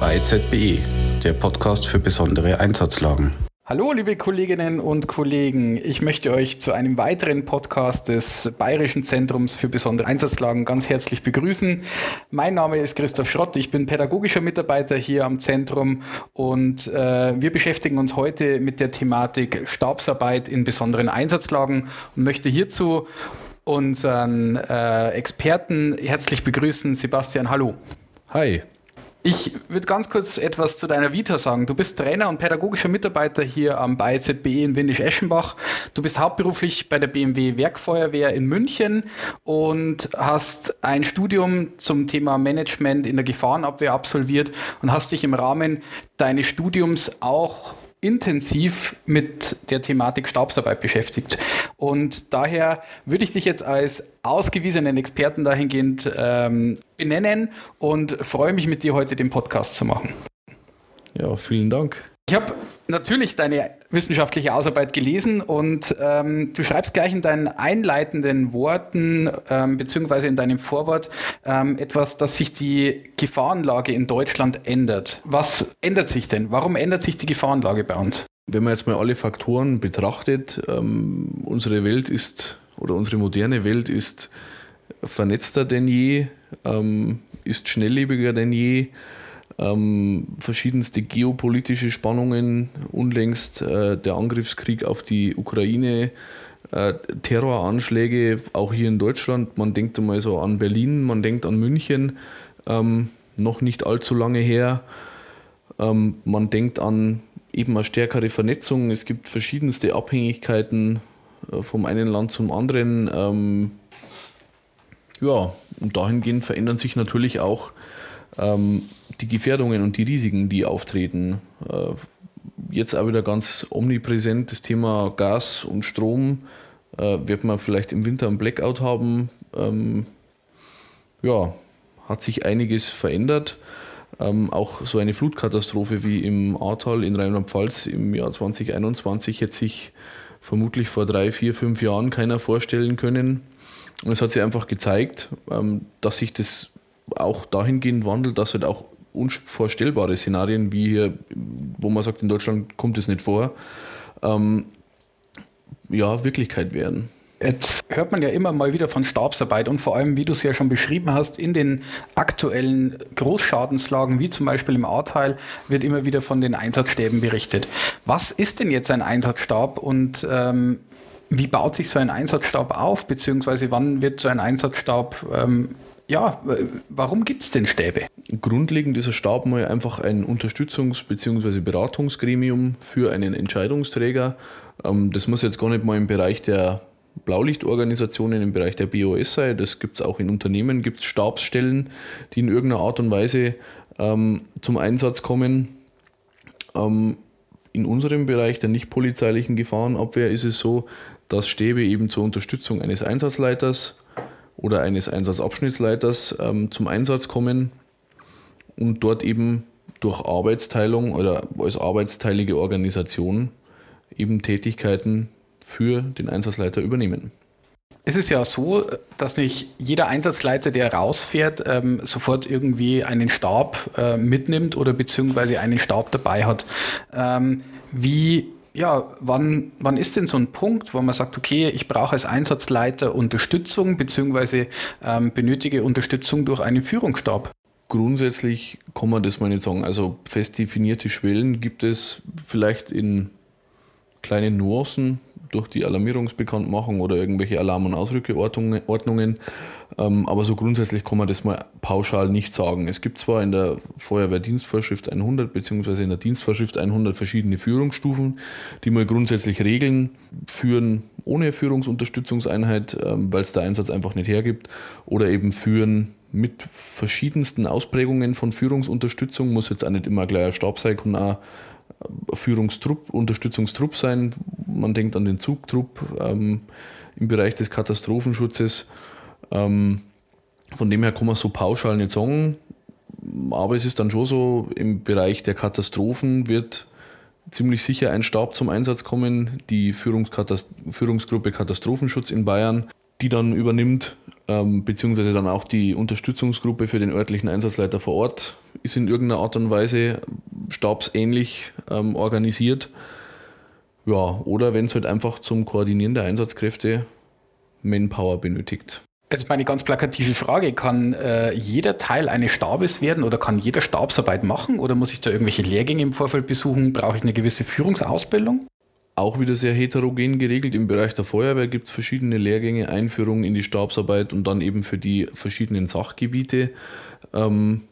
Bei ZBE, der Podcast für besondere Einsatzlagen. Hallo, liebe Kolleginnen und Kollegen. Ich möchte euch zu einem weiteren Podcast des Bayerischen Zentrums für besondere Einsatzlagen ganz herzlich begrüßen. Mein Name ist Christoph Schrott. Ich bin pädagogischer Mitarbeiter hier am Zentrum und äh, wir beschäftigen uns heute mit der Thematik Stabsarbeit in besonderen Einsatzlagen und möchte hierzu unseren äh, Experten herzlich begrüßen. Sebastian, hallo. Hi. Ich würde ganz kurz etwas zu deiner Vita sagen. Du bist Trainer und pädagogischer Mitarbeiter hier am BIZBE in Windisch-Eschenbach. Du bist hauptberuflich bei der BMW Werkfeuerwehr in München und hast ein Studium zum Thema Management in der Gefahrenabwehr absolviert und hast dich im Rahmen deines Studiums auch intensiv mit der Thematik Stabsarbeit beschäftigt. Und daher würde ich dich jetzt als ausgewiesenen Experten dahingehend ähm, benennen und freue mich mit dir heute den Podcast zu machen. Ja, vielen Dank. Ich habe natürlich deine wissenschaftliche Ausarbeit gelesen und ähm, du schreibst gleich in deinen einleitenden Worten ähm, beziehungsweise in deinem Vorwort ähm, etwas, dass sich die Gefahrenlage in Deutschland ändert. Was ändert sich denn? Warum ändert sich die Gefahrenlage bei uns? Wenn man jetzt mal alle Faktoren betrachtet, ähm, unsere Welt ist oder unsere moderne Welt ist vernetzter denn je, ähm, ist schnelllebiger denn je ähm, verschiedenste geopolitische Spannungen, unlängst äh, der Angriffskrieg auf die Ukraine, äh, Terroranschläge, auch hier in Deutschland. Man denkt einmal so an Berlin, man denkt an München, ähm, noch nicht allzu lange her. Ähm, man denkt an eben eine stärkere Vernetzung. Es gibt verschiedenste Abhängigkeiten äh, vom einen Land zum anderen. Ähm, ja, und dahingehend verändern sich natürlich auch ähm, die Gefährdungen und die Risiken, die auftreten. Äh, jetzt auch wieder ganz omnipräsent das Thema Gas und Strom. Äh, wird man vielleicht im Winter einen Blackout haben? Ähm, ja, hat sich einiges verändert. Ähm, auch so eine Flutkatastrophe wie im Ahrtal in Rheinland-Pfalz im Jahr 2021 hätte sich vermutlich vor drei, vier, fünf Jahren keiner vorstellen können. Und es hat sich einfach gezeigt, ähm, dass sich das auch dahingehend wandelt, dass halt auch unvorstellbare Szenarien wie hier, wo man sagt, in Deutschland kommt es nicht vor, ähm, ja, Wirklichkeit werden. Jetzt hört man ja immer mal wieder von Stabsarbeit und vor allem, wie du es ja schon beschrieben hast, in den aktuellen Großschadenslagen, wie zum Beispiel im Ahrteil, wird immer wieder von den Einsatzstäben berichtet. Was ist denn jetzt ein Einsatzstab und ähm, wie baut sich so ein Einsatzstab auf, beziehungsweise wann wird so ein Einsatzstab ähm, ja, warum gibt es denn Stäbe? Grundlegend ist ein Stab mal einfach ein Unterstützungs- bzw. Beratungsgremium für einen Entscheidungsträger. Ähm, das muss jetzt gar nicht mal im Bereich der Blaulichtorganisationen, im Bereich der BOS sein. Das gibt es auch in Unternehmen, gibt es Stabsstellen, die in irgendeiner Art und Weise ähm, zum Einsatz kommen. Ähm, in unserem Bereich der nicht polizeilichen Gefahrenabwehr ist es so, dass Stäbe eben zur Unterstützung eines Einsatzleiters oder eines Einsatzabschnittsleiters ähm, zum Einsatz kommen und dort eben durch Arbeitsteilung oder als arbeitsteilige Organisation eben Tätigkeiten für den Einsatzleiter übernehmen. Es ist ja so, dass nicht jeder Einsatzleiter, der rausfährt, ähm, sofort irgendwie einen Stab äh, mitnimmt oder beziehungsweise einen Stab dabei hat. Ähm, wie ja, wann, wann ist denn so ein Punkt, wo man sagt, okay, ich brauche als Einsatzleiter Unterstützung beziehungsweise ähm, benötige Unterstützung durch einen Führungsstab? Grundsätzlich kann man das mal nicht sagen. Also fest definierte Schwellen gibt es vielleicht in kleinen Nuancen durch die Alarmierungsbekanntmachung oder irgendwelche Alarm- und Ausrückeordnungen. Ähm, aber so grundsätzlich kann man das mal pauschal nicht sagen. Es gibt zwar in der Feuerwehrdienstvorschrift 100 bzw. in der Dienstvorschrift 100 verschiedene Führungsstufen, die mal grundsätzlich Regeln führen ohne Führungsunterstützungseinheit, ähm, weil es der Einsatz einfach nicht hergibt, oder eben führen mit verschiedensten Ausprägungen von Führungsunterstützung, muss jetzt auch nicht immer gleich ein Stab sein, auch Führungstrupp, Unterstützungstrupp sein. Man denkt an den Zugtrupp ähm, im Bereich des Katastrophenschutzes. Ähm, von dem her kann man so pauschal nicht sagen. Aber es ist dann schon so, im Bereich der Katastrophen wird ziemlich sicher ein Stab zum Einsatz kommen. Die Führungskatast Führungsgruppe Katastrophenschutz in Bayern die dann übernimmt, ähm, beziehungsweise dann auch die Unterstützungsgruppe für den örtlichen Einsatzleiter vor Ort ist in irgendeiner Art und Weise stabsähnlich ähm, organisiert. Ja, oder wenn es halt einfach zum Koordinieren der Einsatzkräfte Manpower benötigt. Jetzt meine ganz plakative Frage, kann äh, jeder Teil eines Stabes werden oder kann jeder Stabsarbeit machen oder muss ich da irgendwelche Lehrgänge im Vorfeld besuchen? Brauche ich eine gewisse Führungsausbildung? Auch wieder sehr heterogen geregelt. Im Bereich der Feuerwehr gibt es verschiedene Lehrgänge, Einführungen in die Stabsarbeit und dann eben für die verschiedenen Sachgebiete ähm,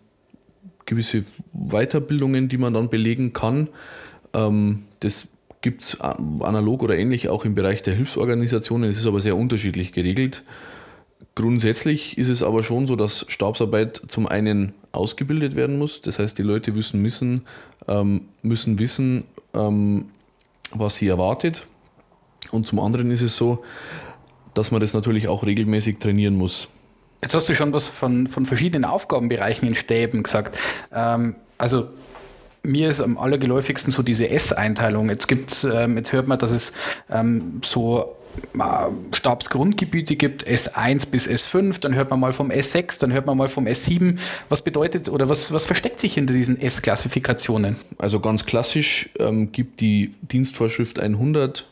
gewisse Weiterbildungen, die man dann belegen kann. Ähm, das gibt es analog oder ähnlich auch im Bereich der Hilfsorganisationen. Es ist aber sehr unterschiedlich geregelt. Grundsätzlich ist es aber schon so, dass Stabsarbeit zum einen ausgebildet werden muss. Das heißt, die Leute müssen wissen, ähm, müssen wissen ähm, was sie erwartet. Und zum anderen ist es so, dass man das natürlich auch regelmäßig trainieren muss. Jetzt hast du schon was von, von verschiedenen Aufgabenbereichen in Stäben gesagt. Ähm, also mir ist am allergeläufigsten so diese S-Einteilung. Jetzt gibt's, ähm, jetzt hört man, dass es ähm, so äh, Stabsgrundgebiete gibt, S1 bis S5, dann hört man mal vom S6, dann hört man mal vom S7. Was bedeutet oder was, was versteckt sich hinter diesen S-Klassifikationen? Also ganz klassisch ähm, gibt die Dienstvorschrift 100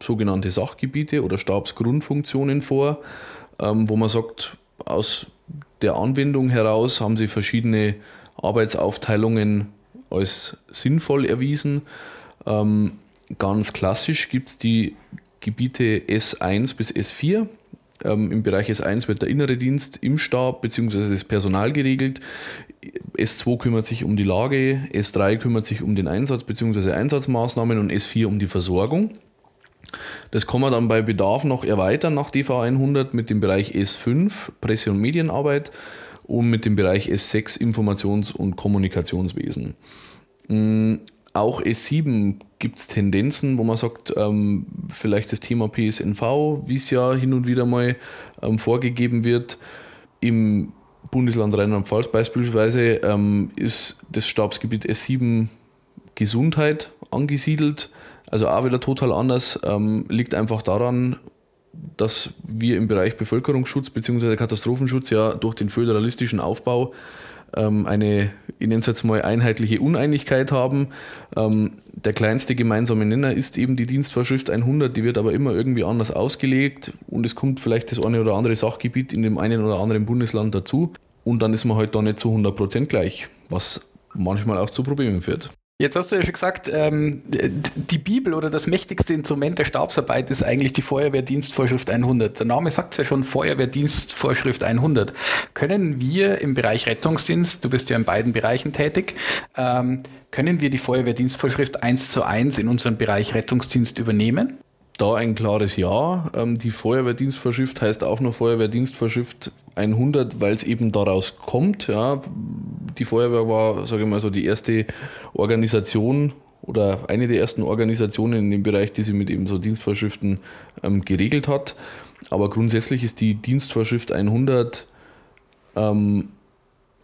sogenannte Sachgebiete oder Stabsgrundfunktionen vor, ähm, wo man sagt, aus der Anwendung heraus haben sie verschiedene Arbeitsaufteilungen als sinnvoll erwiesen. Ähm, ganz klassisch gibt es die Gebiete S1 bis S4. Ähm, Im Bereich S1 wird der innere Dienst im Stab bzw. das Personal geregelt. S2 kümmert sich um die Lage, S3 kümmert sich um den Einsatz bzw. Einsatzmaßnahmen und S4 um die Versorgung. Das kann man dann bei Bedarf noch erweitern nach DV 100 mit dem Bereich S5 Presse- und Medienarbeit und mit dem Bereich S6 Informations- und Kommunikationswesen. Mm, auch S7 gibt es Tendenzen, wo man sagt, ähm, vielleicht das Thema PSNV, wie es ja hin und wieder mal ähm, vorgegeben wird. Im Bundesland Rheinland-Pfalz beispielsweise ähm, ist das Stabsgebiet S7 Gesundheit angesiedelt. Also auch wieder total anders. Ähm, liegt einfach daran, dass wir im Bereich Bevölkerungsschutz bzw. Katastrophenschutz ja durch den föderalistischen Aufbau ähm, eine, ich nenne es jetzt mal, einheitliche Uneinigkeit haben. Ähm, der kleinste gemeinsame Nenner ist eben die Dienstvorschrift 100, die wird aber immer irgendwie anders ausgelegt und es kommt vielleicht das eine oder andere Sachgebiet in dem einen oder anderen Bundesland dazu und dann ist man halt da nicht zu 100% gleich, was manchmal auch zu Problemen führt. Jetzt hast du ja schon gesagt, ähm, die Bibel oder das mächtigste Instrument der Stabsarbeit ist eigentlich die Feuerwehrdienstvorschrift 100. Der Name sagt ja schon, Feuerwehrdienstvorschrift 100. Können wir im Bereich Rettungsdienst, du bist ja in beiden Bereichen tätig, ähm, können wir die Feuerwehrdienstvorschrift 1 zu 1 in unseren Bereich Rettungsdienst übernehmen? Da ein klares Ja. Ähm, die Feuerwehrdienstvorschrift heißt auch nur Feuerwehrdienstvorschrift 100, weil es eben daraus kommt. Ja. Die Feuerwehr war, sage ich mal so, die erste Organisation oder eine der ersten Organisationen in dem Bereich, die sie mit eben so Dienstvorschriften ähm, geregelt hat. Aber grundsätzlich ist die Dienstvorschrift 100 ähm,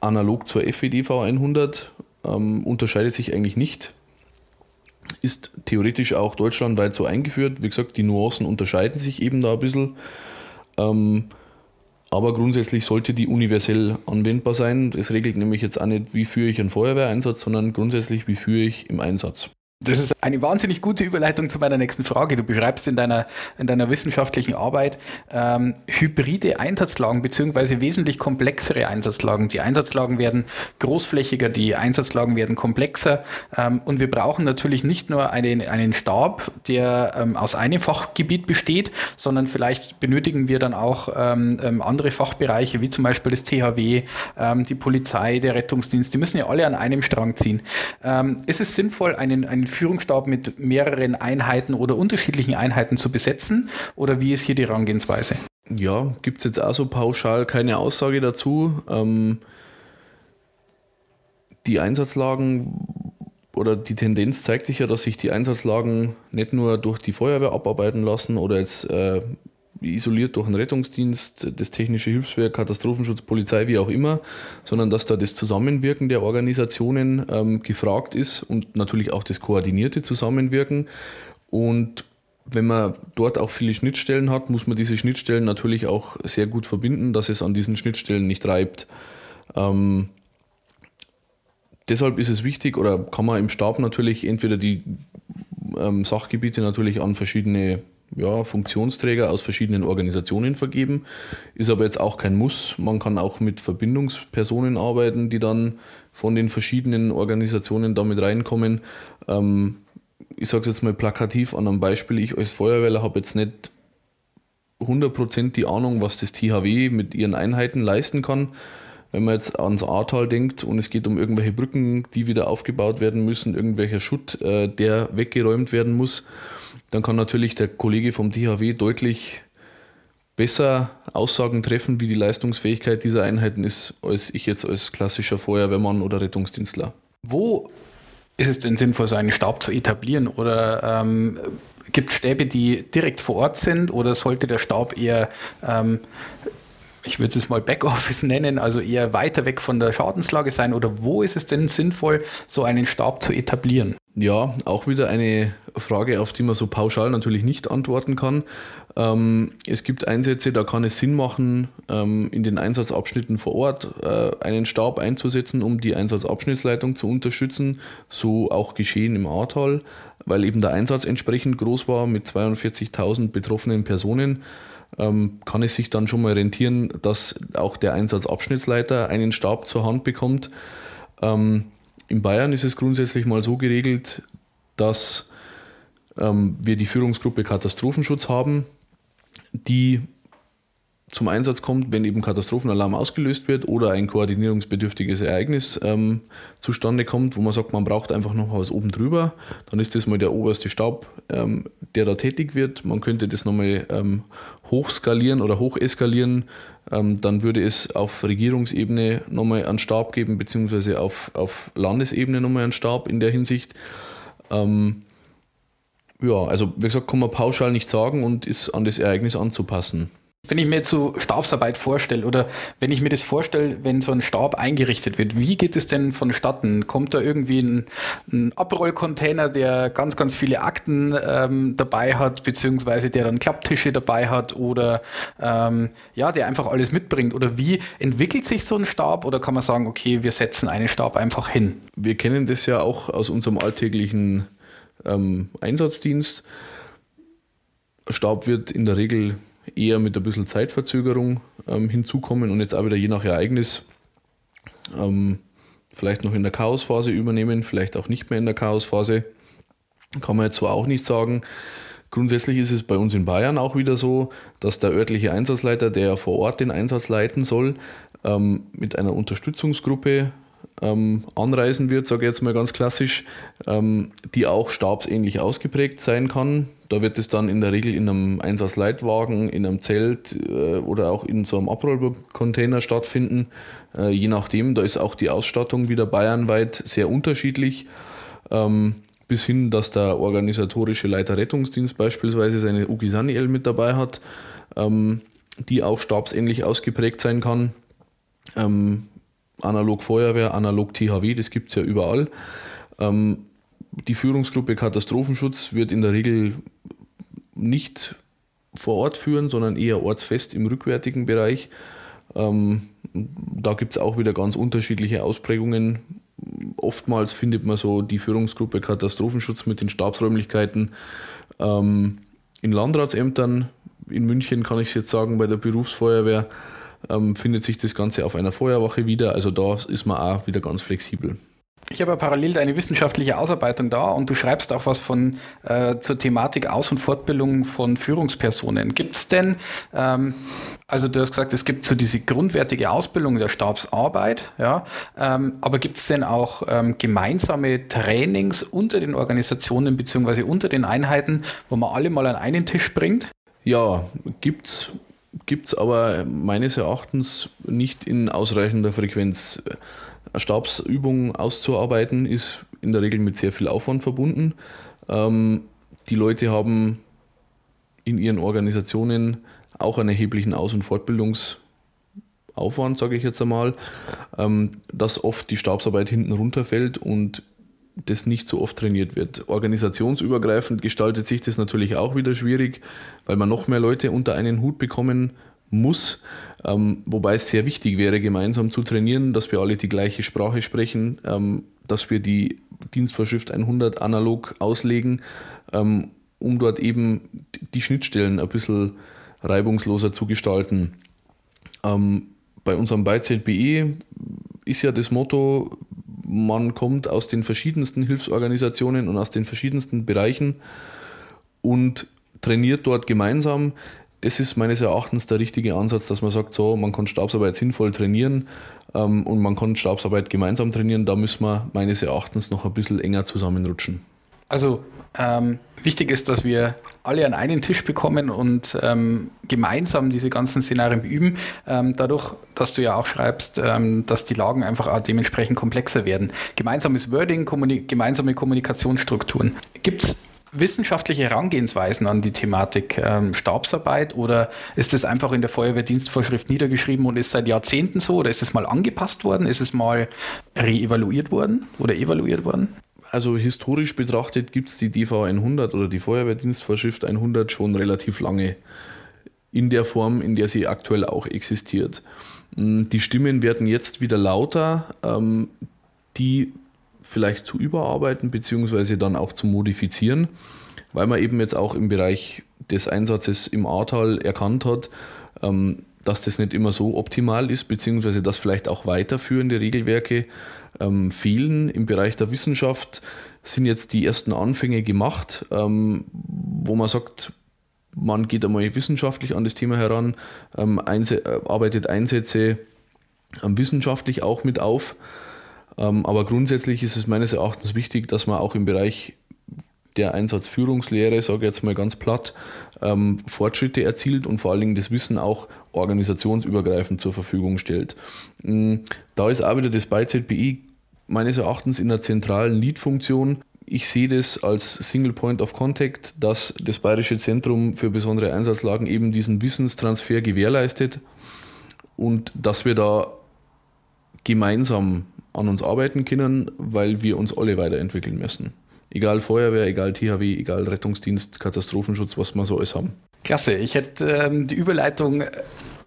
analog zur FEDV 100, ähm, unterscheidet sich eigentlich nicht ist theoretisch auch deutschlandweit so eingeführt. Wie gesagt, die Nuancen unterscheiden sich eben da ein bisschen. Ähm, aber grundsätzlich sollte die universell anwendbar sein. Das regelt nämlich jetzt auch nicht, wie führe ich einen Feuerwehreinsatz, sondern grundsätzlich, wie führe ich im Einsatz. Das ist eine wahnsinnig gute Überleitung zu meiner nächsten Frage. Du beschreibst in deiner, in deiner wissenschaftlichen Arbeit ähm, hybride Einsatzlagen beziehungsweise wesentlich komplexere Einsatzlagen. Die Einsatzlagen werden großflächiger, die Einsatzlagen werden komplexer ähm, und wir brauchen natürlich nicht nur einen, einen Stab, der ähm, aus einem Fachgebiet besteht, sondern vielleicht benötigen wir dann auch ähm, ähm, andere Fachbereiche wie zum Beispiel das THW, ähm, die Polizei, der Rettungsdienst. Die müssen ja alle an einem Strang ziehen. ist es sinnvoll, einen, einen Führungsstab mit mehreren Einheiten oder unterschiedlichen Einheiten zu besetzen? Oder wie ist hier die Herangehensweise? Ja, gibt es jetzt auch so pauschal keine Aussage dazu. Ähm, die Einsatzlagen oder die Tendenz zeigt sich ja, dass sich die Einsatzlagen nicht nur durch die Feuerwehr abarbeiten lassen oder jetzt äh, isoliert durch einen Rettungsdienst, das technische Hilfswerk, Katastrophenschutz, Polizei, wie auch immer, sondern dass da das Zusammenwirken der Organisationen ähm, gefragt ist und natürlich auch das koordinierte Zusammenwirken. Und wenn man dort auch viele Schnittstellen hat, muss man diese Schnittstellen natürlich auch sehr gut verbinden, dass es an diesen Schnittstellen nicht reibt. Ähm, deshalb ist es wichtig oder kann man im Stab natürlich entweder die ähm, Sachgebiete natürlich an verschiedene ja, Funktionsträger aus verschiedenen Organisationen vergeben, ist aber jetzt auch kein Muss. Man kann auch mit Verbindungspersonen arbeiten, die dann von den verschiedenen Organisationen damit reinkommen. Ähm, ich sage es jetzt mal plakativ an einem Beispiel, ich als Feuerwehrler habe jetzt nicht 100% die Ahnung, was das THW mit ihren Einheiten leisten kann. Wenn man jetzt ans Ahrtal denkt und es geht um irgendwelche Brücken, die wieder aufgebaut werden müssen, irgendwelcher Schutt, äh, der weggeräumt werden muss, dann kann natürlich der Kollege vom THW deutlich besser Aussagen treffen, wie die Leistungsfähigkeit dieser Einheiten ist, als ich jetzt als klassischer Feuerwehrmann oder Rettungsdienstler. Wo ist es denn sinnvoll, so einen Stab zu etablieren? Oder ähm, gibt es Stäbe, die direkt vor Ort sind? Oder sollte der Stab eher, ähm, ich würde es mal Backoffice nennen, also eher weiter weg von der Schadenslage sein? Oder wo ist es denn sinnvoll, so einen Stab zu etablieren? Ja, auch wieder eine Frage, auf die man so pauschal natürlich nicht antworten kann. Ähm, es gibt Einsätze, da kann es Sinn machen, ähm, in den Einsatzabschnitten vor Ort äh, einen Stab einzusetzen, um die Einsatzabschnittsleitung zu unterstützen. So auch geschehen im Ahrtal, weil eben der Einsatz entsprechend groß war mit 42.000 betroffenen Personen. Ähm, kann es sich dann schon mal rentieren, dass auch der Einsatzabschnittsleiter einen Stab zur Hand bekommt. Ähm, in Bayern ist es grundsätzlich mal so geregelt, dass ähm, wir die Führungsgruppe Katastrophenschutz haben, die zum Einsatz kommt, wenn eben Katastrophenalarm ausgelöst wird oder ein koordinierungsbedürftiges Ereignis ähm, zustande kommt, wo man sagt, man braucht einfach noch was oben drüber, dann ist das mal der oberste Stab, ähm, der da tätig wird. Man könnte das nochmal ähm, hochskalieren oder hocheskalieren ähm, dann würde es auf Regierungsebene nochmal einen Stab geben, beziehungsweise auf, auf Landesebene nochmal einen Stab in der Hinsicht. Ähm, ja, also wie gesagt, kann man pauschal nicht sagen und ist an das Ereignis anzupassen. Wenn ich mir jetzt so Stabsarbeit vorstelle oder wenn ich mir das vorstelle, wenn so ein Stab eingerichtet wird, wie geht es denn vonstatten? Kommt da irgendwie ein, ein Abrollcontainer, der ganz, ganz viele Akten ähm, dabei hat, beziehungsweise der dann Klapptische dabei hat oder ähm, ja, der einfach alles mitbringt? Oder wie entwickelt sich so ein Stab oder kann man sagen, okay, wir setzen einen Stab einfach hin? Wir kennen das ja auch aus unserem alltäglichen ähm, Einsatzdienst. Stab wird in der Regel eher mit ein bisschen Zeitverzögerung ähm, hinzukommen und jetzt auch wieder je nach Ereignis ähm, vielleicht noch in der Chaosphase übernehmen, vielleicht auch nicht mehr in der Chaosphase. Kann man jetzt so auch nicht sagen. Grundsätzlich ist es bei uns in Bayern auch wieder so, dass der örtliche Einsatzleiter, der ja vor Ort den Einsatz leiten soll, ähm, mit einer Unterstützungsgruppe ähm, anreisen wird, sage ich jetzt mal ganz klassisch, ähm, die auch stabsähnlich ausgeprägt sein kann. Da wird es dann in der Regel in einem Einsatzleitwagen, in einem Zelt äh, oder auch in so einem Abrollcontainer stattfinden. Äh, je nachdem, da ist auch die Ausstattung wieder bayernweit sehr unterschiedlich. Ähm, bis hin, dass der organisatorische Leiter Rettungsdienst beispielsweise seine Ugi Saniel mit dabei hat, ähm, die auch stabsähnlich ausgeprägt sein kann. Ähm, analog Feuerwehr, analog THW, das gibt es ja überall. Ähm, die Führungsgruppe Katastrophenschutz wird in der Regel nicht vor Ort führen, sondern eher ortsfest im rückwärtigen Bereich. Ähm, da gibt es auch wieder ganz unterschiedliche Ausprägungen. Oftmals findet man so die Führungsgruppe Katastrophenschutz mit den Stabsräumlichkeiten ähm, in Landratsämtern. In München kann ich es jetzt sagen, bei der Berufsfeuerwehr ähm, findet sich das Ganze auf einer Feuerwache wieder. Also da ist man auch wieder ganz flexibel. Ich habe ja parallel eine wissenschaftliche Ausarbeitung da und du schreibst auch was von äh, zur Thematik Aus- und Fortbildung von Führungspersonen. Gibt es denn, ähm, also du hast gesagt, es gibt so diese grundwertige Ausbildung der Stabsarbeit, ja, ähm, aber gibt es denn auch ähm, gemeinsame Trainings unter den Organisationen bzw. unter den Einheiten, wo man alle mal an einen Tisch bringt? Ja, gibt's gibt es aber meines Erachtens nicht in ausreichender Frequenz. Eine Stabsübung auszuarbeiten ist in der Regel mit sehr viel Aufwand verbunden. Ähm, die Leute haben in ihren Organisationen auch einen erheblichen Aus- und Fortbildungsaufwand, sage ich jetzt einmal, ähm, dass oft die Stabsarbeit hinten runterfällt und das nicht so oft trainiert wird. Organisationsübergreifend gestaltet sich das natürlich auch wieder schwierig, weil man noch mehr Leute unter einen Hut bekommen muss. Ähm, wobei es sehr wichtig wäre, gemeinsam zu trainieren, dass wir alle die gleiche Sprache sprechen, ähm, dass wir die Dienstvorschrift 100 analog auslegen, ähm, um dort eben die Schnittstellen ein bisschen reibungsloser zu gestalten. Ähm, bei unserem BeiZBE ist ja das Motto, man kommt aus den verschiedensten Hilfsorganisationen und aus den verschiedensten Bereichen und trainiert dort gemeinsam. Das ist meines Erachtens der richtige Ansatz, dass man sagt, so, man kann Stabsarbeit sinnvoll trainieren ähm, und man kann Stabsarbeit gemeinsam trainieren. Da müssen wir meines Erachtens noch ein bisschen enger zusammenrutschen. Also ähm, wichtig ist, dass wir alle an einen Tisch bekommen und ähm, gemeinsam diese ganzen Szenarien üben. Ähm, dadurch, dass du ja auch schreibst, ähm, dass die Lagen einfach auch dementsprechend komplexer werden. Gemeinsames Wording, kommuni gemeinsame Kommunikationsstrukturen. Gibt es wissenschaftliche Herangehensweisen an die Thematik ähm, Stabsarbeit oder ist es einfach in der Feuerwehrdienstvorschrift niedergeschrieben und ist seit Jahrzehnten so oder ist es mal angepasst worden? Ist es mal reevaluiert worden oder evaluiert worden? Also historisch betrachtet gibt es die DV 100 oder die Feuerwehrdienstvorschrift 100 schon relativ lange in der Form, in der sie aktuell auch existiert. Mm, die Stimmen werden jetzt wieder lauter, ähm, die vielleicht zu überarbeiten bzw. dann auch zu modifizieren, weil man eben jetzt auch im Bereich des Einsatzes im Ahrtal erkannt hat, ähm, dass das nicht immer so optimal ist, beziehungsweise dass vielleicht auch weiterführende Regelwerke ähm, fehlen. Im Bereich der Wissenschaft sind jetzt die ersten Anfänge gemacht, ähm, wo man sagt, man geht einmal wissenschaftlich an das Thema heran, äh, arbeitet Einsätze wissenschaftlich auch mit auf. Ähm, aber grundsätzlich ist es meines Erachtens wichtig, dass man auch im Bereich der Einsatzführungslehre, sage ich jetzt mal ganz platt, ähm, Fortschritte erzielt und vor allen Dingen das Wissen auch organisationsübergreifend zur Verfügung stellt. Ähm, da ist auch wieder das BeiZBI meines Erachtens in der zentralen Lead-Funktion. Ich sehe das als Single Point of Contact, dass das Bayerische Zentrum für besondere Einsatzlagen eben diesen Wissenstransfer gewährleistet und dass wir da gemeinsam an uns arbeiten können, weil wir uns alle weiterentwickeln müssen. Egal Feuerwehr, egal THW, egal Rettungsdienst, Katastrophenschutz, was wir so alles haben. Klasse, ich hätte ähm, die Überleitung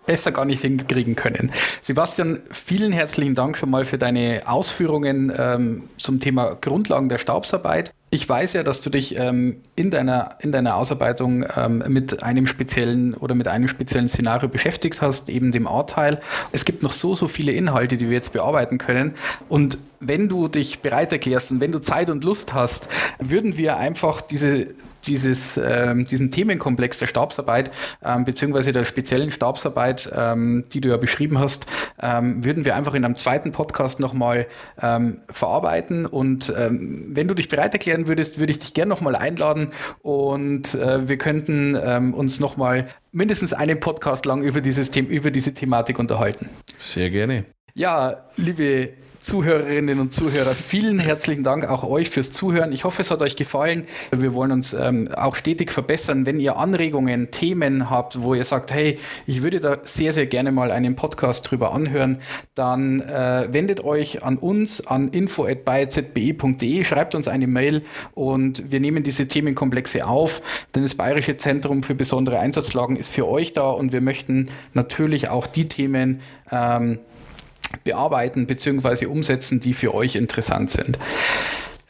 besser gar nicht hinkriegen können. Sebastian, vielen herzlichen Dank schon mal für deine Ausführungen ähm, zum Thema Grundlagen der Staubsarbeit. Ich weiß ja, dass du dich ähm, in, deiner, in deiner Ausarbeitung ähm, mit einem speziellen oder mit einem speziellen Szenario beschäftigt hast, eben dem A-Teil. Es gibt noch so, so viele Inhalte, die wir jetzt bearbeiten können. Und wenn du dich bereit erklärst und wenn du Zeit und Lust hast, würden wir einfach diese dieses, ähm, diesen Themenkomplex der Stabsarbeit ähm, beziehungsweise der speziellen Stabsarbeit, ähm, die du ja beschrieben hast, ähm, würden wir einfach in einem zweiten Podcast nochmal ähm, verarbeiten. Und ähm, wenn du dich bereit erklären würdest, würde ich dich gerne nochmal einladen und äh, wir könnten ähm, uns nochmal mindestens einen Podcast lang über dieses Thema, über diese Thematik unterhalten. Sehr gerne. Ja, liebe Zuhörerinnen und Zuhörer, vielen herzlichen Dank auch euch fürs Zuhören. Ich hoffe, es hat euch gefallen. Wir wollen uns ähm, auch stetig verbessern. Wenn ihr Anregungen, Themen habt, wo ihr sagt, hey, ich würde da sehr, sehr gerne mal einen Podcast drüber anhören, dann äh, wendet euch an uns an info.bayzbe.de, schreibt uns eine Mail und wir nehmen diese Themenkomplexe auf, denn das Bayerische Zentrum für besondere Einsatzlagen ist für euch da und wir möchten natürlich auch die Themen ähm, bearbeiten bzw. umsetzen, die für euch interessant sind.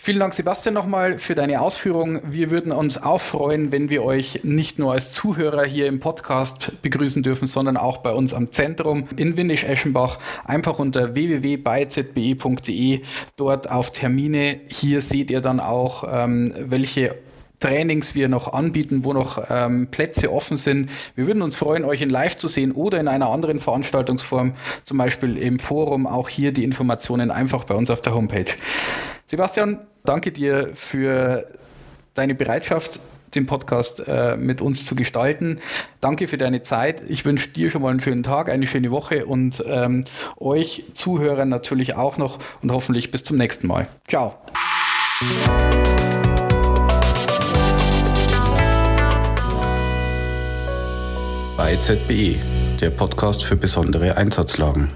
Vielen Dank, Sebastian, nochmal für deine Ausführungen. Wir würden uns auch freuen, wenn wir euch nicht nur als Zuhörer hier im Podcast begrüßen dürfen, sondern auch bei uns am Zentrum in Windisch-Eschenbach. Einfach unter www.beizbe.de dort auf Termine. Hier seht ihr dann auch, ähm, welche Trainings wir noch anbieten, wo noch ähm, Plätze offen sind. Wir würden uns freuen, euch in Live zu sehen oder in einer anderen Veranstaltungsform, zum Beispiel im Forum. Auch hier die Informationen einfach bei uns auf der Homepage. Sebastian, danke dir für deine Bereitschaft, den Podcast äh, mit uns zu gestalten. Danke für deine Zeit. Ich wünsche dir schon mal einen schönen Tag, eine schöne Woche und ähm, euch Zuhörern natürlich auch noch und hoffentlich bis zum nächsten Mal. Ciao. Bei ZBE, der Podcast für besondere Einsatzlagen.